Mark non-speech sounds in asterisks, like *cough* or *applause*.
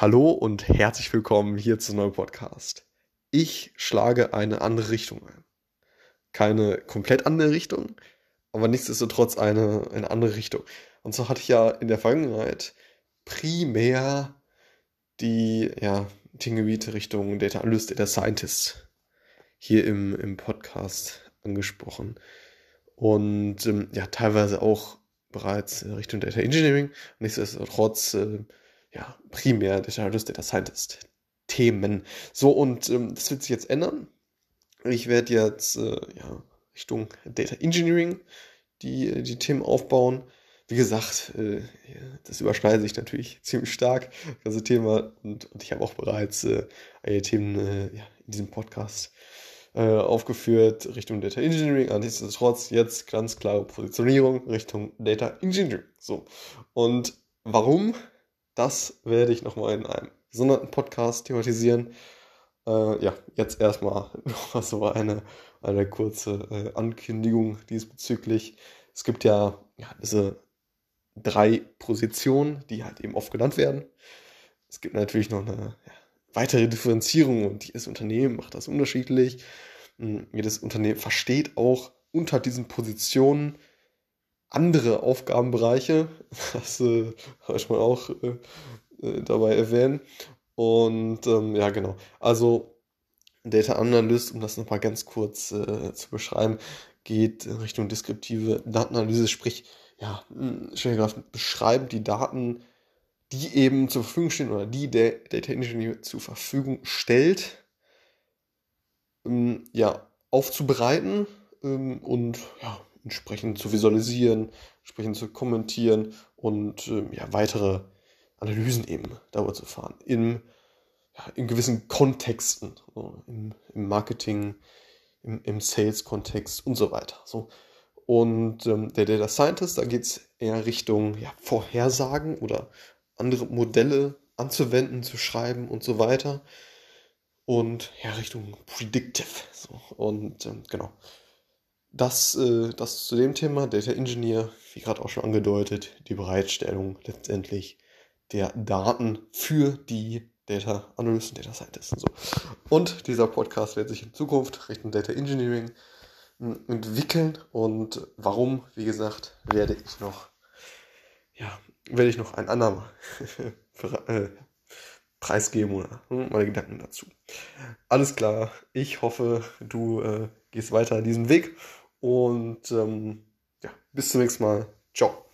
Hallo und herzlich willkommen hier zu neuen Podcast. Ich schlage eine andere Richtung ein. Keine komplett andere Richtung, aber nichtsdestotrotz eine, eine andere Richtung. Und so hatte ich ja in der Vergangenheit primär die ja, Themengebiete Richtung Data Analyst, Data Scientist hier im, im Podcast angesprochen. Und ähm, ja, teilweise auch bereits Richtung Data Engineering. Nichtsdestotrotz äh, ja, primär Analyst, Data Scientist Themen. So, und ähm, das wird sich jetzt ändern. Ich werde jetzt äh, ja, Richtung Data Engineering die, die Themen aufbauen. Wie gesagt, äh, das überschneidet sich natürlich *laughs* ziemlich stark, das ganze Thema. Und, und ich habe auch bereits äh, einige Themen äh, ja, in diesem Podcast äh, aufgeführt Richtung Data Engineering. Nichtsdestotrotz jetzt ganz klare Positionierung Richtung Data Engineering. So. Und warum? Das werde ich nochmal in einem gesonderten Podcast thematisieren. Äh, ja, jetzt erstmal *laughs* noch so eine, eine kurze äh, Ankündigung diesbezüglich. Es gibt ja, ja diese drei Positionen, die halt eben oft genannt werden. Es gibt natürlich noch eine ja, weitere Differenzierung und jedes Unternehmen macht das unterschiedlich. Hm, jedes Unternehmen versteht auch unter diesen Positionen andere Aufgabenbereiche. *laughs* Das äh, habe ich mal auch äh, äh, dabei erwähnen. Und ähm, ja, genau. Also Data Analyst, um das nochmal ganz kurz äh, zu beschreiben, geht in Richtung deskriptive Datenanalyse, sprich, ja, hm, schnell gesagt, beschreibt die Daten, die eben zur Verfügung stehen oder die der Data Engineer zur Verfügung stellt, ähm, ja, aufzubereiten ähm, und ja, entsprechend zu visualisieren, entsprechend zu kommentieren und ähm, ja, weitere Analysen eben darüber zu fahren. In, ja, in gewissen Kontexten, so im, im, Marketing, im, im Sales-Kontext und so weiter. So. Und ähm, der Data Scientist, da geht es eher Richtung ja, Vorhersagen oder andere Modelle anzuwenden, zu schreiben und so weiter. Und ja, Richtung Predictive. So. Und ähm, genau. Das, äh, das zu dem Thema, Data Engineer, wie gerade auch schon angedeutet, die Bereitstellung letztendlich der Daten für die Data Analysten, Data Scientists und so. Und dieser Podcast wird sich in Zukunft Richtung Data Engineering hm, entwickeln. Und warum, wie gesagt, werde ich noch, ja, werde ich noch ein andermal *laughs* äh, preisgeben oder hm, meine Gedanken dazu. Alles klar, ich hoffe, du äh, gehst weiter diesen Weg und ähm, ja, bis zum nächsten Mal. Ciao.